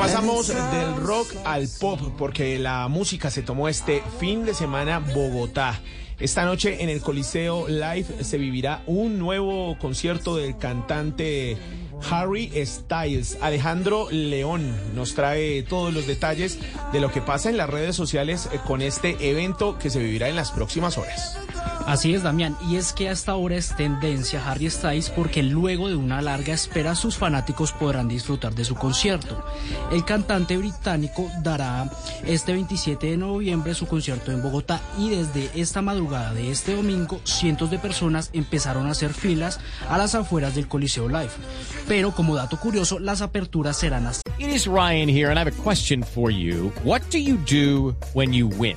Pasamos del rock al pop porque la música se tomó este fin de semana Bogotá. Esta noche en el Coliseo Live se vivirá un nuevo concierto del cantante Harry Styles. Alejandro León nos trae todos los detalles de lo que pasa en las redes sociales con este evento que se vivirá en las próximas horas. Así es, Damián, y es que hasta ahora es tendencia Harry Styles porque luego de una larga espera sus fanáticos podrán disfrutar de su concierto. El cantante británico dará este 27 de noviembre su concierto en Bogotá y desde esta madrugada de este domingo cientos de personas empezaron a hacer filas a las afueras del Coliseo Live. Pero como dato curioso, las aperturas serán hasta... It is Ryan here and I have a question for you. What do you do when you win?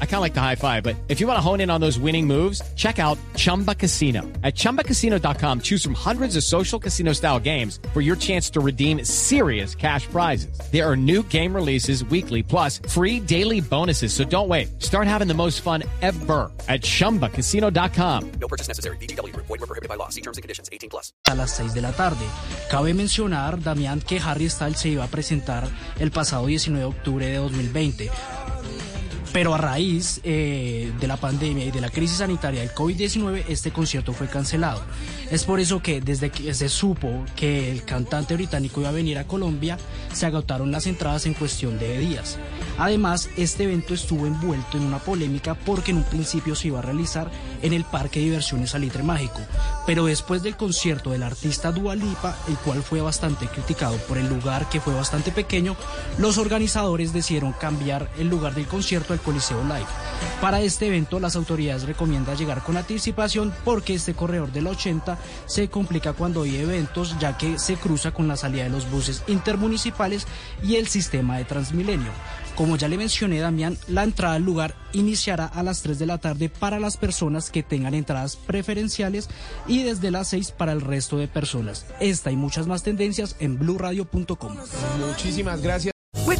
I kind of like the high five, but if you want to hone in on those winning moves, check out Chumba Casino. At ChumbaCasino.com, choose from hundreds of social casino style games for your chance to redeem serious cash prizes. There are new game releases weekly, plus free daily bonuses. So don't wait. Start having the most fun ever at ChumbaCasino.com. No purchase necessary. BGW. Void were prohibited by law. See terms and conditions. 18 plus. a las 6 de la tarde. Cabe mencionar, Damián, que Harry Styles se iba a presentar el pasado 19 de octubre de 2020. Pero a raíz eh, de la pandemia y de la crisis sanitaria del COVID-19, este concierto fue cancelado. Es por eso que desde que se supo que el cantante británico iba a venir a Colombia, se agotaron las entradas en cuestión de días. Además, este evento estuvo envuelto en una polémica porque en un principio se iba a realizar en el Parque de Diversiones Salitre Mágico, pero después del concierto del artista Dua Lipa, el cual fue bastante criticado por el lugar que fue bastante pequeño, los organizadores decidieron cambiar el lugar del concierto al Coliseo Live. Para este evento, las autoridades recomiendan llegar con anticipación porque este corredor de la 80 se complica cuando hay eventos, ya que se cruza con la salida de los buses intermunicipales y el sistema de Transmilenio. Como ya le mencioné, Damián, la entrada al lugar iniciará a las 3 de la tarde para las personas que tengan entradas preferenciales y desde las 6 para el resto de personas. Esta y muchas más tendencias en bluradio.com. Muchísimas gracias.